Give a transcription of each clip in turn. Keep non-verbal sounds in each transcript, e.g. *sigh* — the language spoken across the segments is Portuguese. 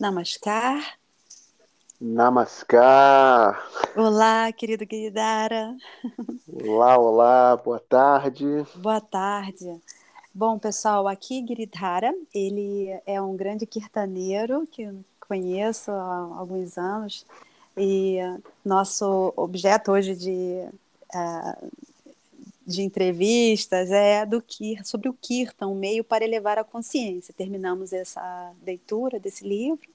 Namaskar. Namaskar. Olá, querido Guidara. Olá, olá, boa tarde. Boa tarde. Bom, pessoal, aqui Giridhara, ele é um grande kirtaneiro que conheço há alguns anos e nosso objeto hoje de, uh, de entrevistas é do sobre o Kirtan, um meio para elevar a consciência. Terminamos essa leitura desse livro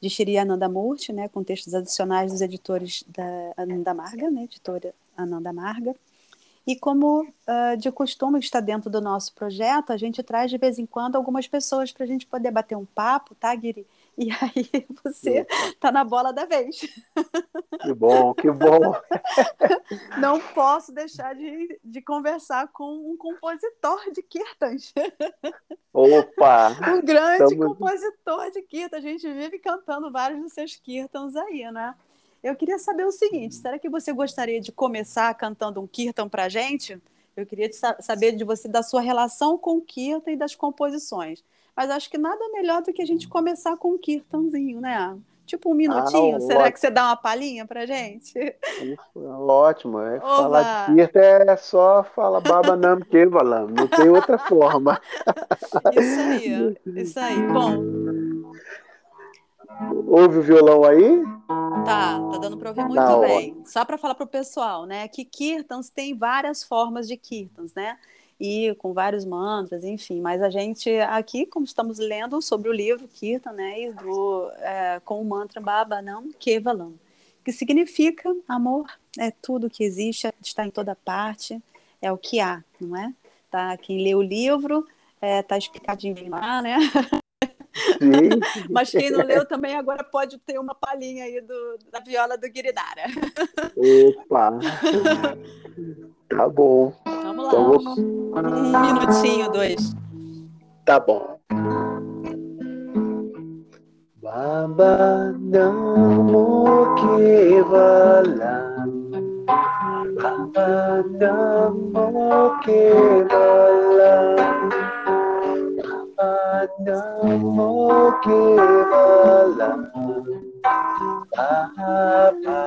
de Shri Anandamurti, né, com textos adicionais dos editores da Ananda Marga, né, editora Ananda Marga. E como uh, de costume está dentro do nosso projeto, a gente traz de vez em quando algumas pessoas para a gente poder bater um papo, tá, Guiri? *laughs* E aí você está na bola da vez. Que bom, que bom. *laughs* Não posso deixar de, de conversar com um compositor de kirtans. Opa! *laughs* Um grande Estamos... compositor de kirtans. A gente vive cantando vários dos seus kirtans aí, né? Eu queria saber o seguinte: será que você gostaria de começar cantando um kirtan para a gente? Eu queria saber de você da sua relação com o kirtan e das composições. Mas acho que nada melhor do que a gente começar com um kirtanzinho, né? Tipo um minutinho. Ah, Será ótimo. que você dá uma palhinha pra gente? Ótimo. É, falar de Kirtan é só falar Baba Nam Kevalam. Não tem outra forma. Isso aí. Isso aí. Bom. Ouve o violão aí? Tá, tá dando para ouvir muito tá bem. Ótimo. Só para falar para o pessoal, né, que kirtans tem várias formas de kirtans, né? E com vários mantras, enfim. Mas a gente aqui, como estamos lendo sobre o livro Kirtan, né, e do, é, com o mantra Baba Não Kevalam, que significa amor é tudo que existe, está em toda parte, é o que há, não é? Tá, quem lê o livro é, tá explicadinho lá, né? *laughs* Mas quem não leu também agora pode ter uma palhinha aí do, da viola do Giridara. Opa! *laughs* tá bom. Vamos lá. Então, vou... Um minutinho, dois. Tá bom. Baba Namo Kevala Baba Namo Kevala Namo Kevala Baba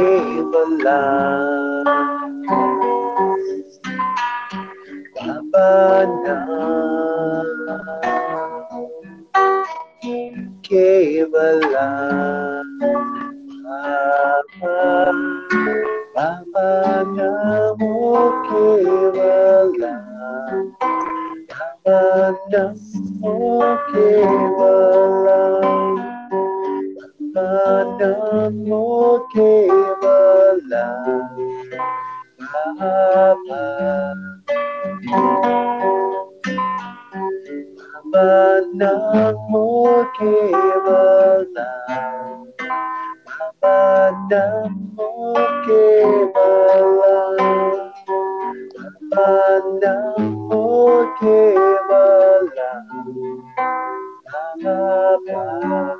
Baba Namo Kevala Baba Bhavana Kevala Bhavana Kevala Bhavana Kevala Namo Kevalam Namo Kevalam Baba Baba Namo Kevalam Baba Namo Kevalam Namo Kevala Baba Baba Kevala Baba Kevala Namo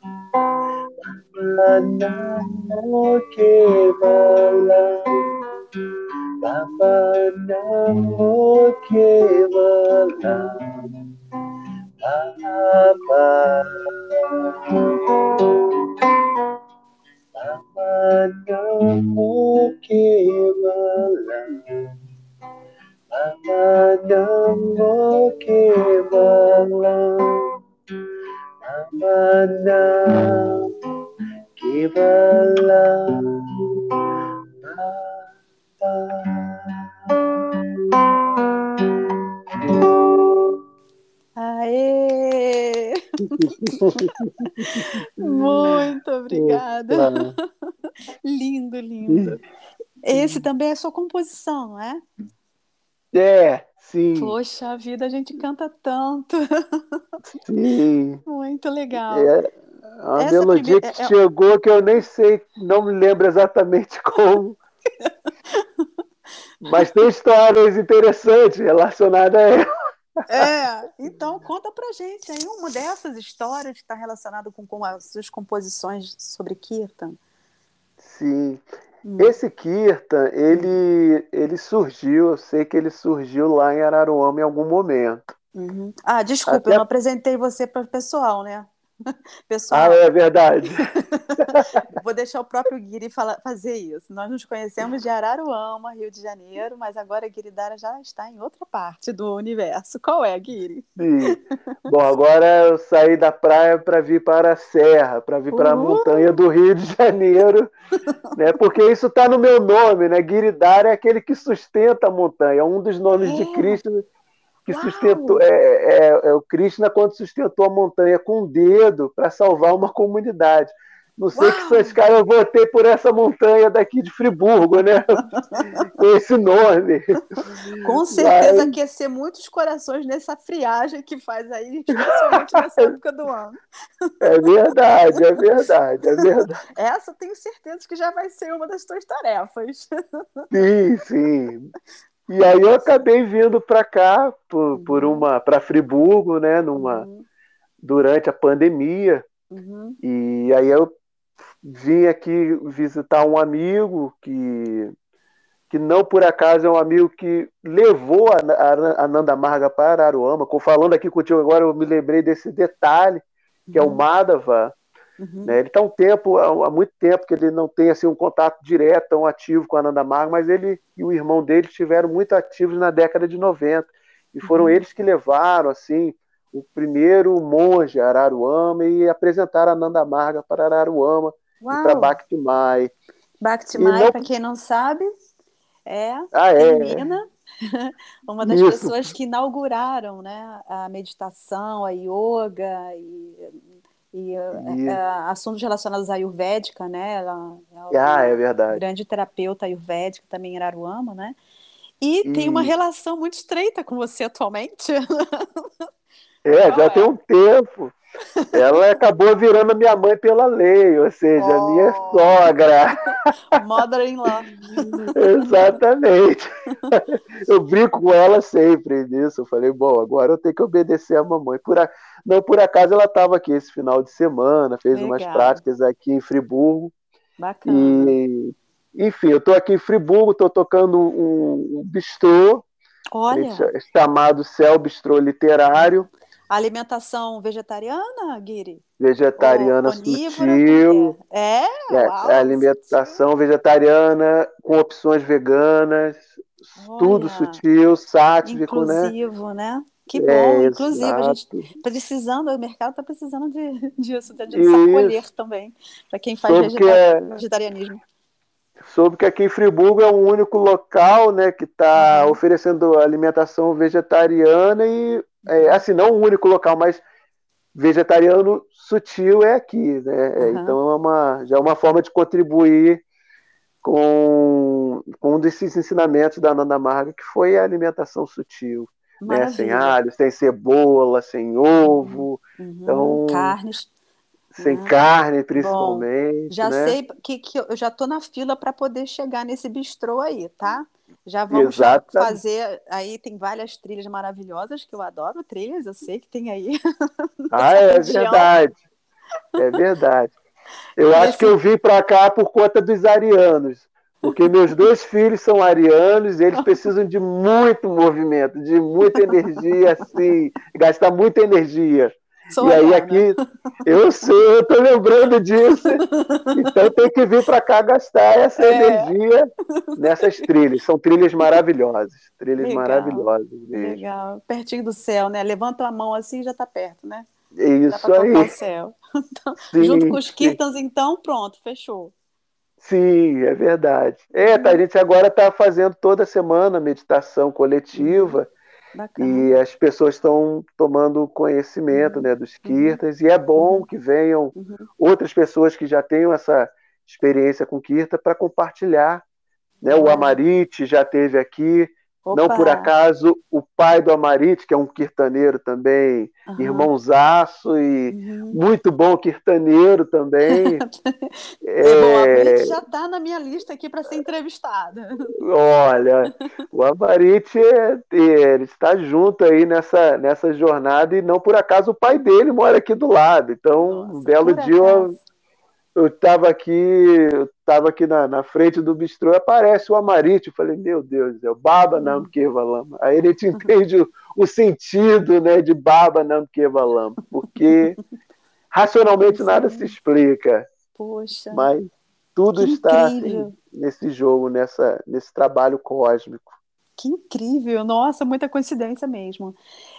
Kevala Baba Namo sua composição, não é? É, sim. Poxa vida, a gente canta tanto. Sim. *laughs* Muito legal. É uma Essa melodia primeira... que é, é chegou que eu nem sei, não me lembro exatamente *laughs* como. Mas tem histórias interessantes relacionadas a ela. É, *laughs* então conta pra gente aí uma dessas histórias que está relacionada com, com as suas composições sobre Kirtan. Sim. Hum. Esse Kirtan, ele, ele surgiu, eu sei que ele surgiu lá em Araruama em algum momento. Uhum. Ah, desculpa, Até... eu não apresentei você para o pessoal, né? *laughs* Pessoal, ah, é verdade. *laughs* vou deixar o próprio Guiri fala, fazer isso. Nós nos conhecemos de Araruama, Rio de Janeiro, mas agora Guiridara já está em outra parte do universo. Qual é, Guiri? Sim. Bom, agora eu saí da praia para vir para a serra, para vir para a montanha do Rio de Janeiro, *laughs* né? Porque isso está no meu nome, né? Guiridara é aquele que sustenta a montanha, é um dos nomes é. de Cristo que Uau! sustentou é, é, é, o Krishna quando sustentou a montanha com o dedo para salvar uma comunidade. Não sei Uau! que caras eu votei por essa montanha daqui de Friburgo, né? *laughs* Com esse nome. Com certeza Mas... aquecer muitos corações nessa friagem que faz aí, especialmente nessa *laughs* época do ano. É verdade, é verdade, é verdade. Essa tenho certeza que já vai ser uma das tuas tarefas. Sim, sim. E aí eu acabei vindo para cá por, por uhum. uma para Friburgo, né, numa uhum. durante a pandemia. Uhum. E aí eu vim aqui visitar um amigo que que não por acaso é um amigo que levou a, a, Nanda Marga para Aruama. Falando aqui contigo agora, eu me lembrei desse detalhe, que é o uhum. Madhava, Uhum. Né? Ele está um tempo, há muito tempo que ele não tem assim, um contato direto, tão ativo com a Nanda Marga, mas ele e o irmão dele estiveram muito ativos na década de 90. E foram uhum. eles que levaram assim o primeiro monge a Araruama e apresentaram a Nanda Marga para Araruama Uau. e para Bhakti Mai. Bhakti Mai, não... para quem não sabe, é ah, é. menina, *laughs* uma das Isso. pessoas que inauguraram né, a meditação, a yoga e e, e... É, assuntos relacionados à Ayurvédica, né? Ela, ela ah, é verdade. Grande terapeuta Ayurvédica também em Araruama, né? E, e, tem uma relação muito estreita com você atualmente. *laughs* É, já é? tem um tempo. Ela acabou virando minha mãe pela lei, ou seja, oh. minha sogra. *laughs* Mother-in-law. Exatamente. Eu brinco com ela sempre nisso. Eu falei, bom, agora eu tenho que obedecer a mamãe. Por a... Não por acaso ela estava aqui esse final de semana, fez Legal. umas práticas aqui em Friburgo. Bacana. E, enfim, eu estou aqui em Friburgo, estou tocando um, um bistrô. Olha. Chamado Céu Bistrô Literário Alimentação vegetariana, Guiri? Vegetariana sutil. É? é, é alimentação vegetariana com opções veganas, Olha, tudo sutil, sático, né? Inclusivo, né? Que é, bom, é, inclusive, exato. a gente está precisando, o mercado está precisando de, *laughs* disso, de, de acolher também, para quem faz é vegetarianismo. Soube que aqui em Friburgo é o único local né, que está uhum. oferecendo alimentação vegetariana e é, assim, não o único local, mas vegetariano sutil é aqui, né? Uhum. Então é uma, já é uma forma de contribuir com, com um desses ensinamentos da Nanda Marga, que foi a alimentação sutil. Né? Sem alho, sem cebola, sem ovo. Uhum. Então, Carnes. Sem uhum. carne, principalmente. Bom, já né? sei que, que eu já estou na fila para poder chegar nesse bistrô aí, tá? Já vamos Exatamente. fazer. Aí tem várias trilhas maravilhosas que eu adoro trilhas, eu sei que tem aí. *laughs* Ah, é verdade. É verdade. Eu acho que eu vim para cá por conta dos arianos. Porque meus dois *laughs* filhos são arianos e eles precisam de muito movimento, de muita energia, assim, gastar muita energia. Sou e aí aqui, eu sei, eu tô lembrando disso. Então tem que vir para cá gastar essa é. energia nessas trilhas. São trilhas maravilhosas, trilhas Legal. maravilhosas mesmo. Legal, pertinho do céu, né? Levanta a mão assim já está perto, né? Isso aí. O céu. *laughs* Então, sim, junto com os kirtans, então, pronto, fechou. Sim, é verdade. É, tá, a gente agora está fazendo toda semana meditação coletiva Bacana. e as pessoas estão tomando conhecimento uhum. né, dos uhum. kirtas e é bom uhum. que venham uhum. outras pessoas que já tenham essa experiência com kirta para compartilhar. Né? O Amarit já teve aqui, Opa. Não por acaso, o pai do Amarit, que é um quirtaneiro também, uhum. irmãozaço e uhum. muito bom quirtaneiro também. *laughs* é... Bom, o Amarit já está na minha lista aqui para ser entrevistada. Olha, o Amarit é, ele está junto aí nessa, nessa jornada e não por acaso o pai dele mora aqui do lado. Então, Nossa, um belo dia eu, eu estava aqui, eu estava aqui na, na frente do bistrô, aparece o Amarite, eu falei, meu Deus, é o Baba hum. Namkeva Lama. Aí ele te *laughs* entende o, o, sentido né, de Baba Namkeva Lama, porque *laughs* racionalmente nada se explica. Poxa. Mas tudo está assim, nesse jogo, nessa, nesse trabalho cósmico. Que incrível! Nossa, muita coincidência mesmo.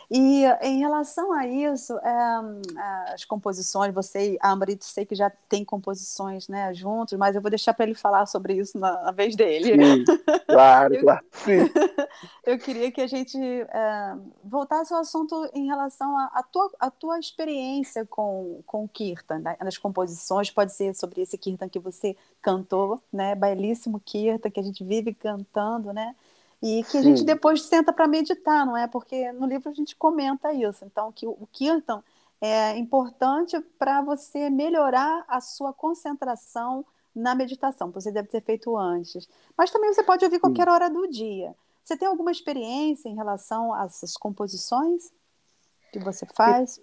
E em relação a isso, é, as composições, você e a Amrit, sei que já tem composições né, juntos, mas eu vou deixar para ele falar sobre isso na, na vez dele. Sim, claro, *laughs* eu, claro. Sim. *laughs* eu queria que a gente é, voltasse ao assunto em relação à tua, a tua experiência com, com o Kirtan, né, nas composições, pode ser sobre esse Kirtan que você cantou, né, belíssimo Kirtan, que a gente vive cantando, né? E que a gente depois senta para meditar, não é? Porque no livro a gente comenta isso. Então, que o Kirtan é importante para você melhorar a sua concentração na meditação. Você deve ter feito antes. Mas também você pode ouvir qualquer hora do dia. Você tem alguma experiência em relação a essas composições que você faz?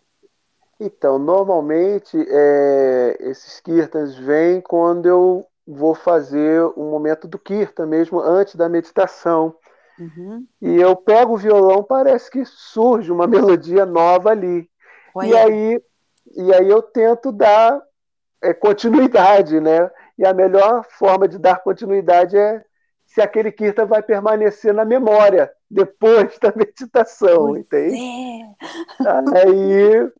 Então, normalmente, é, esses kirtans vêm quando eu vou fazer o momento do kirtan mesmo, antes da meditação. Uhum. E eu pego o violão, parece que surge uma *laughs* melodia nova ali. E aí, e aí eu tento dar é, continuidade, né? E a melhor forma de dar continuidade é se aquele kirtan vai permanecer na memória depois da *laughs* meditação, pois entende? É. Aí,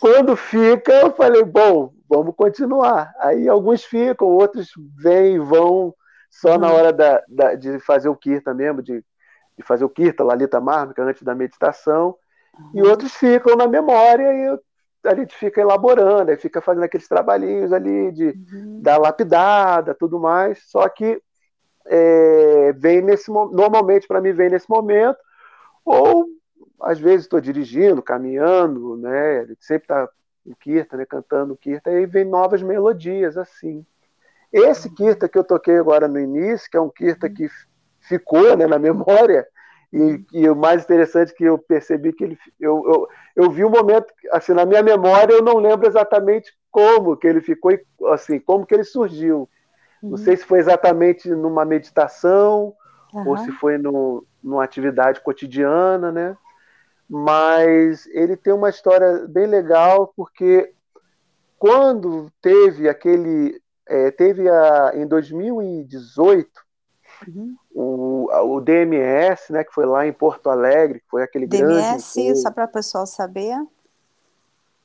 quando fica, eu falei, bom, vamos continuar. Aí alguns ficam, outros vêm e vão só hum. na hora da, da, de fazer o kirtan mesmo, de de fazer o Kirta, Lalita Mármica, antes da meditação, uhum. e outros ficam na memória e a gente fica elaborando, aí fica fazendo aqueles trabalhinhos ali de uhum. da lapidada, tudo mais, só que é, vem nesse normalmente para mim vem nesse momento, ou às vezes estou dirigindo, caminhando, né? A gente sempre está no Kirta, né? cantando o Kirta, e aí vem novas melodias assim. Esse Kirta que eu toquei agora no início, que é um Kirta uhum. que ficou né, na *laughs* memória. E, e, o mais interessante que eu percebi que ele, eu, eu, eu vi um momento, assim, na minha memória eu não lembro exatamente como que ele ficou, assim, como que ele surgiu. Uhum. Não sei se foi exatamente numa meditação uhum. ou se foi no, numa atividade cotidiana, né? Mas ele tem uma história bem legal porque quando teve aquele, é, teve a, em 2018 Uhum. O, o DMS, né, que foi lá em Porto Alegre, foi aquele DMS, grande. só para o pessoal saber.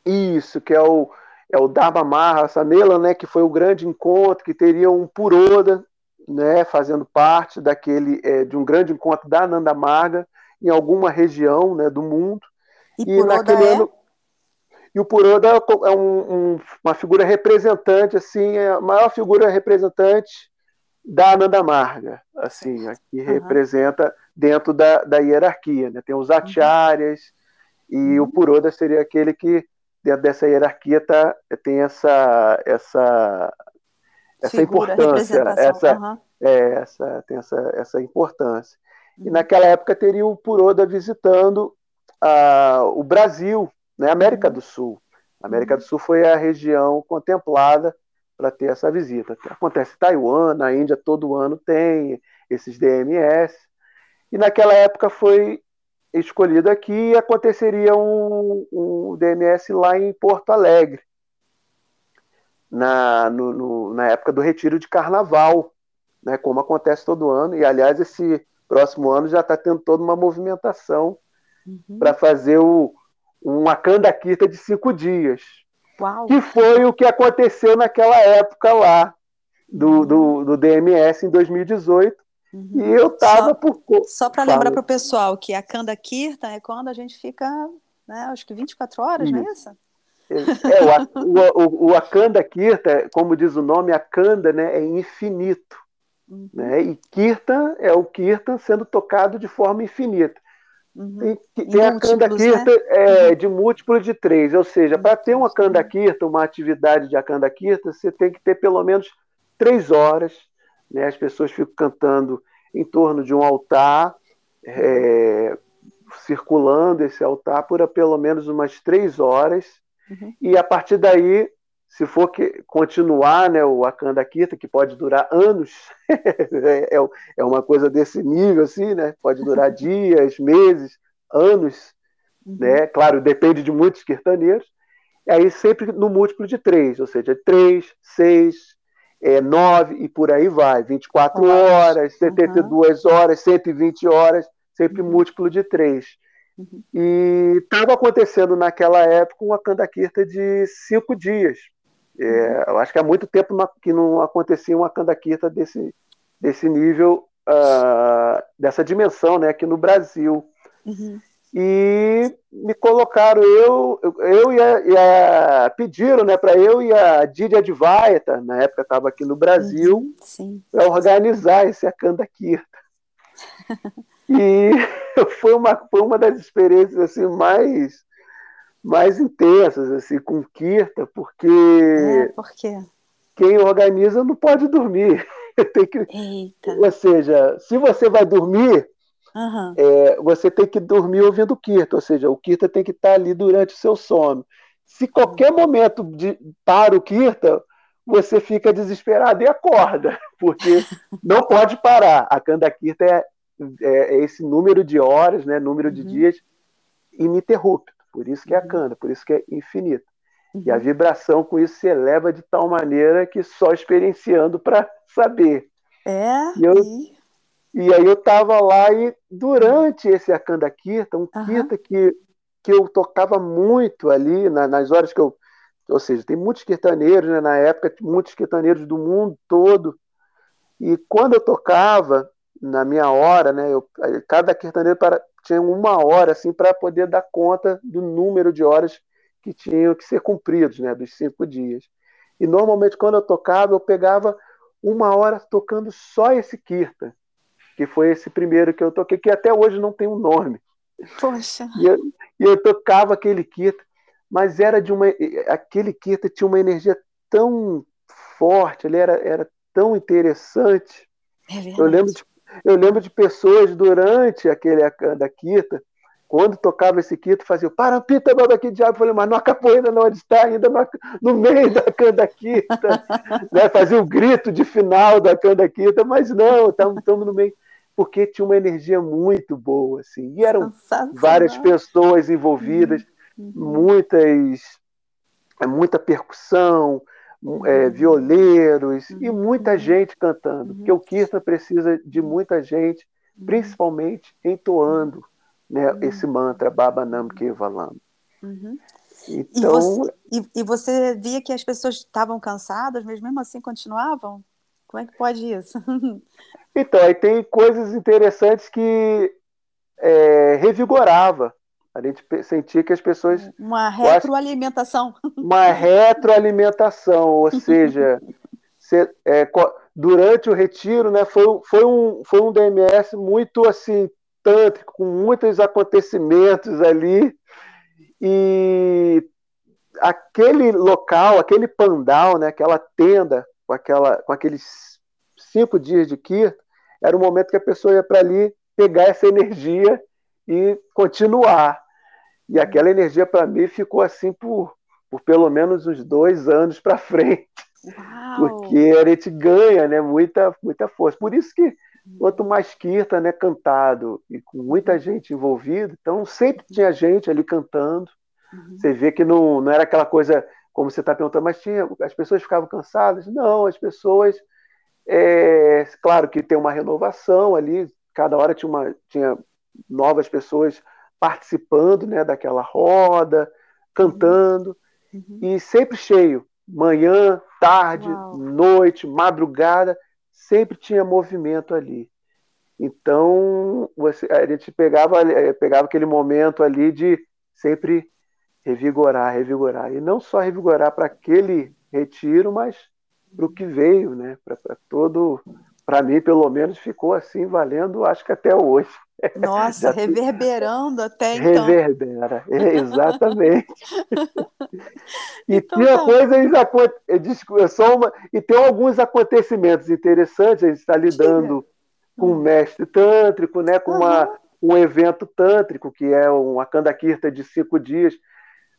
Isso, que é o, é o Dharma Maha Samela, né, que foi o grande encontro, que teria um Puroda, né, fazendo parte daquele, é, de um grande encontro da Nanda Marga, em alguma região né, do mundo. E, e naquele é? ano. E o Puroda é um, um, uma figura representante, assim, é a maior figura representante da Ananda Marga, assim, aqui uhum. representa dentro da, da hierarquia, né? Tem os uhum. acharyas uhum. e o Puroda seria aquele que dentro dessa hierarquia tá, tem essa essa essa Figura, importância, essa, uhum. é, essa tem essa, essa importância. E uhum. naquela época teria o Puroda visitando a, o Brasil, né, América uhum. do Sul. A América do Sul foi a região contemplada para ter essa visita. Acontece em Taiwan, na Índia todo ano tem esses DMS. E naquela época foi escolhido aqui e aconteceria um, um DMS lá em Porto Alegre, na, no, no, na época do retiro de carnaval, né, como acontece todo ano. E, aliás, esse próximo ano já está tendo toda uma movimentação uhum. para fazer o, uma candaquita de cinco dias. Uau. Que foi o que aconteceu naquela época lá, do, uhum. do, do DMS em 2018. Uhum. E eu estava por. Só para lembrar para o pessoal que a Kanda Kirtan é quando a gente fica, né, acho que 24 horas, isso. não é isso? É, o, o, o Akanda Kirtan, como diz o nome, Akanda né, é infinito. Uhum. Né? E Kirtan é o Kirtan sendo tocado de forma infinita. Uhum. Tem, tem a Kanda Kirtan né? é, uhum. de múltiplo de três, ou seja, para ter uma Kanda Kirtan, uma atividade de Akanda Kirtan, você tem que ter pelo menos três horas. Né? As pessoas ficam cantando em torno de um altar, é, circulando esse altar por pelo menos umas três horas. Uhum. E a partir daí se for que continuar né, o Akanda Kirta, que pode durar anos, *laughs* é, é, é uma coisa desse nível, assim, né? Pode durar dias, meses, anos, uhum. né? Claro, depende de muitos kirtaneiros. E aí sempre no múltiplo de três, ou seja, três, seis, é, nove e por aí vai. 24 horas, 72 uhum. horas, 120 horas, sempre uhum. múltiplo de três. Uhum. E estava acontecendo naquela época uma Kirta de cinco dias. É, eu acho que há muito tempo que não acontecia uma Kandaquita desse, desse nível, uh, dessa dimensão, né, aqui no Brasil. Uhum. E me colocaram, eu, eu e a, e a pediram né, para eu e a Didi Advaita, na época estava aqui no Brasil, uhum, para organizar esse Akandaquita. *laughs* e *laughs* foi uma, foi uma das experiências assim, mais mais intensas, assim, com Kirta, porque. É, por quê? Quem organiza não pode dormir. *laughs* tem que... Eita. Ou seja, se você vai dormir, uhum. é, você tem que dormir ouvindo Kirta, ou seja, o Kirta tem que estar ali durante o seu sono. Se qualquer momento de, para o Kirta, você fica desesperado e acorda, *laughs* porque não pode parar. A Kanda Kirta é, é, é esse número de horas, né, número de uhum. dias ininterrupto. Por isso que é a cana, por isso que é infinito. Uhum. E a uhum. vibração com isso se eleva de tal maneira que só experienciando para saber. É. E, eu, e... e aí eu estava lá e durante esse Akanda Kirta, um uhum. Kirta que, que eu tocava muito ali, na, nas horas que eu. Ou seja, tem muitos kirtaneiros, né, na época, muitos kirtaneiros do mundo todo. E quando eu tocava, na minha hora, né, eu, cada kirtaneiro para, tinha uma hora assim para poder dar conta do número de horas que tinham que ser cumpridos, né, dos cinco dias. E normalmente quando eu tocava, eu pegava uma hora tocando só esse kirtan, que foi esse primeiro que eu toquei, que até hoje não tem um nome. Poxa. E eu, eu tocava aquele kirtan, mas era de uma aquele kirtan tinha uma energia tão forte, ele era, era tão interessante. É eu lembro de eu lembro de pessoas durante aquele da Kita, quando tocava esse Kita, faziam parampita, aqui diabo. Eu falei, mas não acabou ainda, não, onde está ainda no, no meio da Candaquita. *laughs* né? Fazia o grito de final da Candaquita, mas não, estamos no meio. Porque tinha uma energia muito boa, assim. E eram várias pessoas envolvidas, uhum. muitas, muita percussão, é, uhum. violeiros uhum. e muita gente cantando, uhum. porque o Kirtan precisa de muita gente, uhum. principalmente entoando né, uhum. esse mantra Baba Nam Kevalam. Uhum. Então, e você, e, e, você via que as pessoas estavam cansadas, mas mesmo assim continuavam? Como é que pode isso? *laughs* então, aí tem coisas interessantes que é, revigorava a gente sentia que as pessoas. Uma retroalimentação. Uma retroalimentação, ou *laughs* seja, se, é, durante o retiro, né, foi, foi, um, foi um DMS muito assim, tântrico, com muitos acontecimentos ali. E aquele local, aquele pandal, né, aquela tenda, com, aquela, com aqueles cinco dias de Kirtan, era o momento que a pessoa ia para ali pegar essa energia e continuar. E aquela energia para mim ficou assim por, por pelo menos uns dois anos para frente. Uau. Porque a gente ganha né, muita, muita força. Por isso que quanto mais kirtan, né, cantado e com muita gente envolvida, então sempre tinha gente ali cantando. Uhum. Você vê que não, não era aquela coisa como você está perguntando, mas tinha, as pessoas ficavam cansadas? Não, as pessoas, é, claro que tem uma renovação ali, cada hora tinha, uma, tinha novas pessoas participando né, daquela roda, cantando, uhum. e sempre cheio, manhã, tarde, Uau. noite, madrugada, sempre tinha movimento ali. Então, você, a gente pegava, eh, pegava aquele momento ali de sempre revigorar, revigorar. E não só revigorar para aquele retiro, mas para o que veio, né? Para todo. Para mim, pelo menos, ficou assim, valendo, acho que até hoje. Nossa, *laughs* reverberando até então. Reverbera, é, exatamente. *laughs* e então, tinha tá. coisas, só uma, e tem alguns acontecimentos interessantes, a gente está lidando com um mestre tântrico, né, com uma, um evento tântrico, que é uma Kandakirta de cinco dias.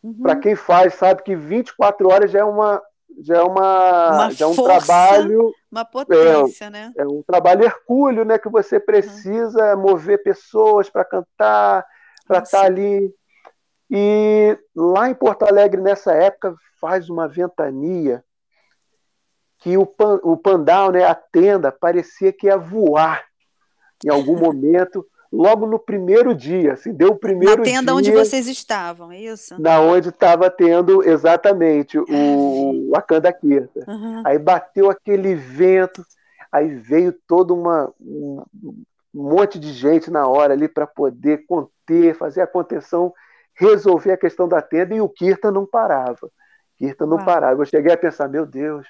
Uhum. Para quem faz, sabe que 24 horas já é uma, já é uma, uma já é um força, trabalho uma potência, é, né? É um trabalho hercúleo, né, que você precisa uhum. mover pessoas para cantar, para estar tá ali. E lá em Porto Alegre nessa época faz uma ventania que o, pan, o pandal, né, a tenda parecia que ia voar em algum momento logo no primeiro dia, assim, deu o primeiro Na tenda dia, onde vocês estavam, é isso? Na onde estava tendo exatamente o Wakanda Kirta. Uhum. Aí bateu aquele vento, aí veio todo uma, um monte de gente na hora ali para poder conter, fazer a contenção, resolver a questão da tenda e o Kirta não parava. Kirta não Uau. parava. Eu cheguei a pensar, meu Deus,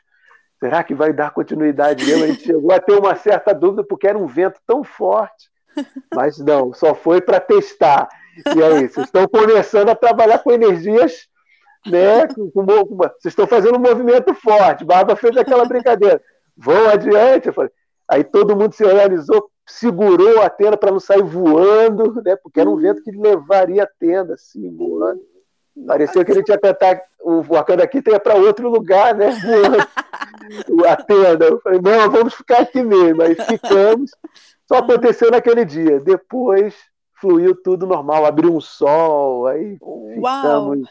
será que vai dar continuidade mesmo? A gente chegou a ter uma certa dúvida porque era um vento tão forte mas não, só foi para testar. E aí, vocês estão começando a trabalhar com energias, né? Com, com, com, vocês estão fazendo um movimento forte. Barba fez aquela brincadeira. Vão adiante. Falei, aí todo mundo se organizou, segurou a tenda para não sair voando, né? Porque era um vento que levaria a tenda assim, voando. Parecia que ele tinha tentar o Wakanda aqui ia para outro lugar, né? Voando, *laughs* a tenda. Eu falei, não, vamos ficar aqui mesmo. Aí ficamos. Só aconteceu naquele dia. Depois fluiu tudo normal, abriu um sol, aí Uau. ficamos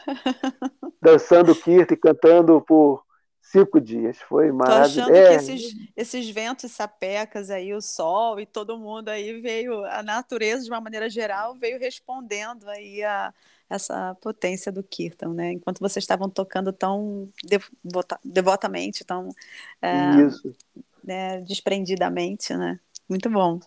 dançando Kirti, cantando por cinco dias. Foi maravilhoso. Tô achando é. que esses, esses ventos sapecas aí, o sol e todo mundo aí veio, a natureza de uma maneira geral veio respondendo aí a essa potência do Kirtan, né? Enquanto vocês estavam tocando tão devota, devotamente, tão é, né, desprendidamente, né? Muito bom.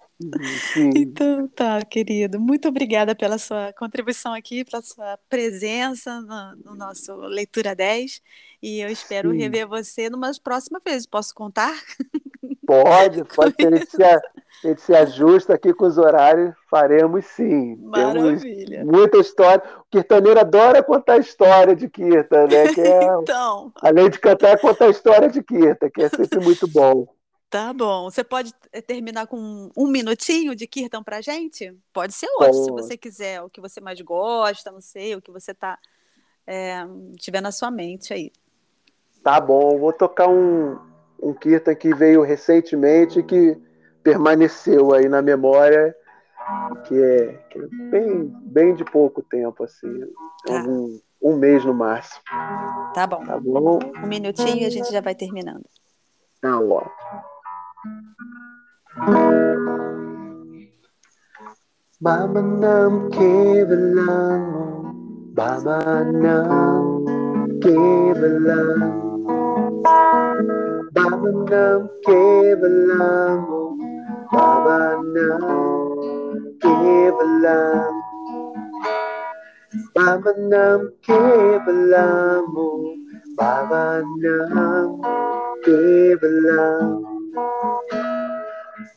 Sim. Então, tá, querido. Muito obrigada pela sua contribuição aqui, pela sua presença no, no nosso Leitura 10. E eu espero sim. rever você numas próximas vezes. Posso contar? *laughs* Pode, pode ser. A gente, se, gente se ajusta aqui com os horários, faremos sim. Maravilha. Temos muita história. O Kirtaneiro adora contar história de Kirtan, né? Que é, *laughs* então. Além de cantar, contar história de Kirtan, que é sempre muito bom. Tá bom. Você pode eh, terminar com um minutinho de Kirtan pra gente? Pode ser outro, se você quiser. O que você mais gosta, não sei, o que você tá é, tiver na sua mente aí. Tá bom. Vou tocar um, um Kirtan que veio recentemente que permaneceu aí na memória, que é, que é bem, bem de pouco tempo, assim. Tá. Um, um mês no máximo. Tá bom. Tá bom. Um minutinho e a gente já vai terminando. Tá ótimo. Baba nam kevalam. Baba nam kevalam. Baba nam kevalam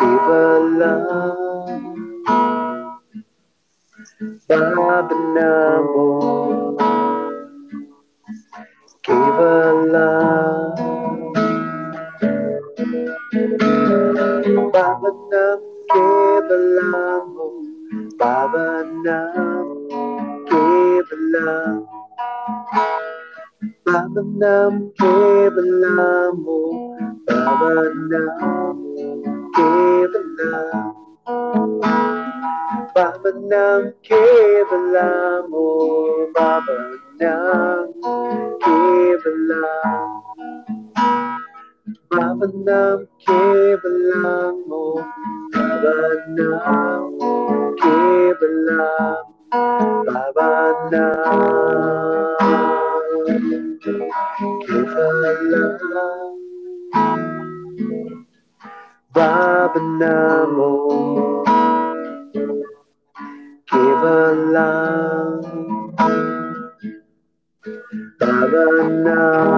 Baba nam kevalam Babanam Kevalamo Babanam Kevalam Babanam Kevalam Babanamo Kevalam Babanam Kevalam Babanamo Kevalam Babanam Kevalamo Babanam Kevalam Babanam Kevalamo Babanam Kevalam Babanam Kevalam Oh Babanam Kevalam Babanam Kevalam Oh Babanam Kevalam Babanam Kevalam Babanamo Kevalam Babanam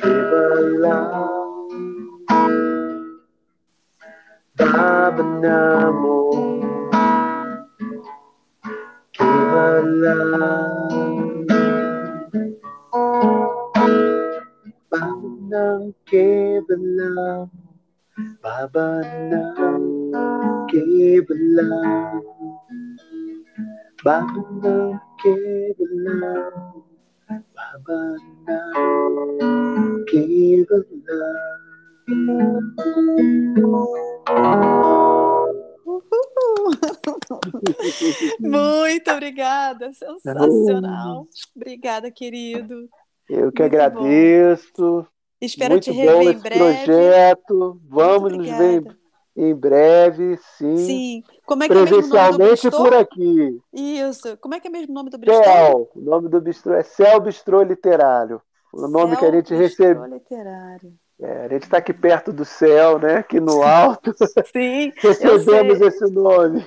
Kevalam Babanamo Kevalam Babanam Kevalam Babanam Kevalam Babanam Kevalam Babanam Muito obrigada, sensacional. Obrigada, querido. Eu que Muito agradeço. Bom. Espero Muito te rever em breve. projeto. Vamos nos ver em breve, sim. Sim. Como é que Presencialmente é por aqui. Isso. Como é que é mesmo o nome do bistrô? Céu. O nome do bistrô é Céu Bistrô Literário. O nome que a gente recebeu. Literário. É, a gente está aqui perto do céu, né? Aqui no alto. *laughs* Sim. Recebemos esse nome.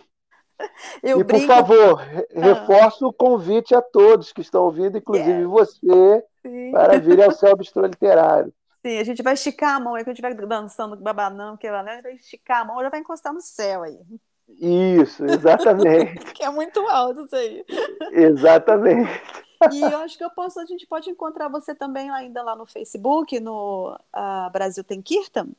Eu e brinco... por favor, ah. reforço o convite a todos que estão ouvindo, inclusive yeah. você, Sim. para vir ao Céu Bistrô Literário. Sim, a gente vai esticar a mão aí, quando estiver dançando com babanão, que lá, né? Vai esticar a mão, já vai encostar no céu aí. Isso, exatamente. *laughs* que é muito alto isso aí. Exatamente. E eu acho que eu posso, a gente pode encontrar você também ainda lá no Facebook, no uh, Brasil Tem Kirtan?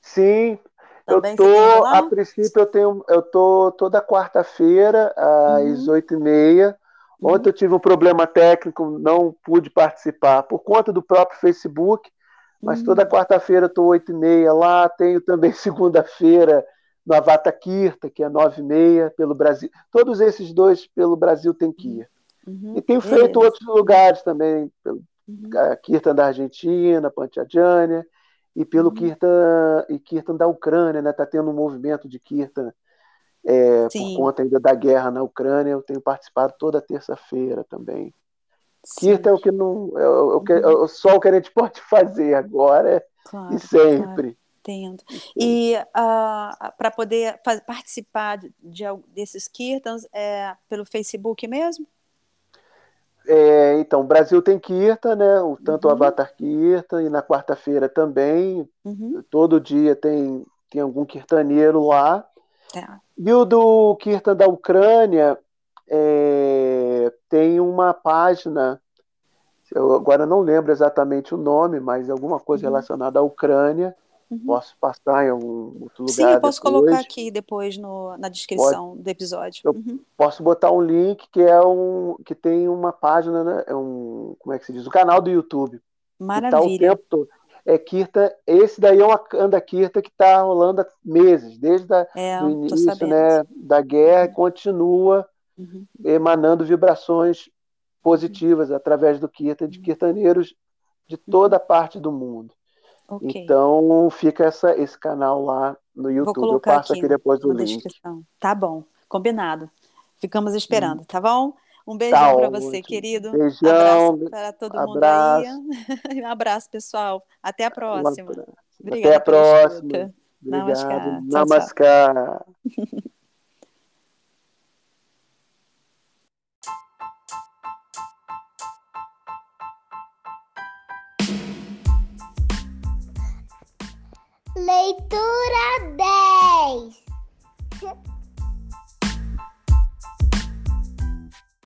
Sim, também eu tô, a princípio eu tenho, eu tô toda quarta-feira às oito uhum. e meia. Ontem eu tive um problema técnico, não pude participar por conta do próprio Facebook, mas uhum. toda quarta-feira tô oito e meia lá. Tenho também *laughs* segunda-feira no Avata Kirta, que é nove e meia pelo Brasil. Todos esses dois pelo Brasil tem que ir. Uhum. E tenho feito outros lugares também, pelo uhum. Kirtan da Argentina, Pantiadjânia, e pelo uhum. Kirtan, e Kirtan da Ucrânia, né? Está tendo um movimento de Kirtan é, por conta ainda da guerra na Ucrânia. Eu tenho participado toda terça-feira também. Sim. Kirtan é o que não. É, o, que, é uhum. só o que a gente *laughs* pode fazer agora claro, e sempre. Claro. Entendo. E uh, para poder participar de, de, desses kirtans é pelo Facebook mesmo? É, então, Brasil tem Kirta, né? O, tanto uhum. o Avatar Kirta, e na quarta-feira também. Uhum. Todo dia tem, tem algum kirtaneiro lá. Tá. E o do Kirtan da Ucrânia é, tem uma página, eu agora não lembro exatamente o nome, mas alguma coisa uhum. relacionada à Ucrânia. Uhum. Posso passar em algum outro lugar. Sim, eu posso depois. colocar aqui depois no, na descrição Pode, do episódio. Uhum. posso botar um link que é um que tem uma página, né? É um como é que se diz? O canal do YouTube. Maravilha. Tá o tempo todo. É Kirta, esse daí é uma anda Kirta que está rolando há meses, desde a, é, o início né, da guerra, uhum. continua uhum. emanando vibrações positivas uhum. através do Kirta, de kirtaneiros de toda parte do mundo. Okay. Então fica essa, esse canal lá no YouTube. Eu passo aqui, aqui depois do link. Descrição. Tá bom, combinado. Ficamos esperando, hum. tá bom? Um beijão tá para você, querido. Beijão. Abraço para todo abraço. mundo aí. *laughs* Um abraço, pessoal. Até a próxima. Obrigada Até a próxima. Namaskar. Namaskar. *laughs* Leitura 10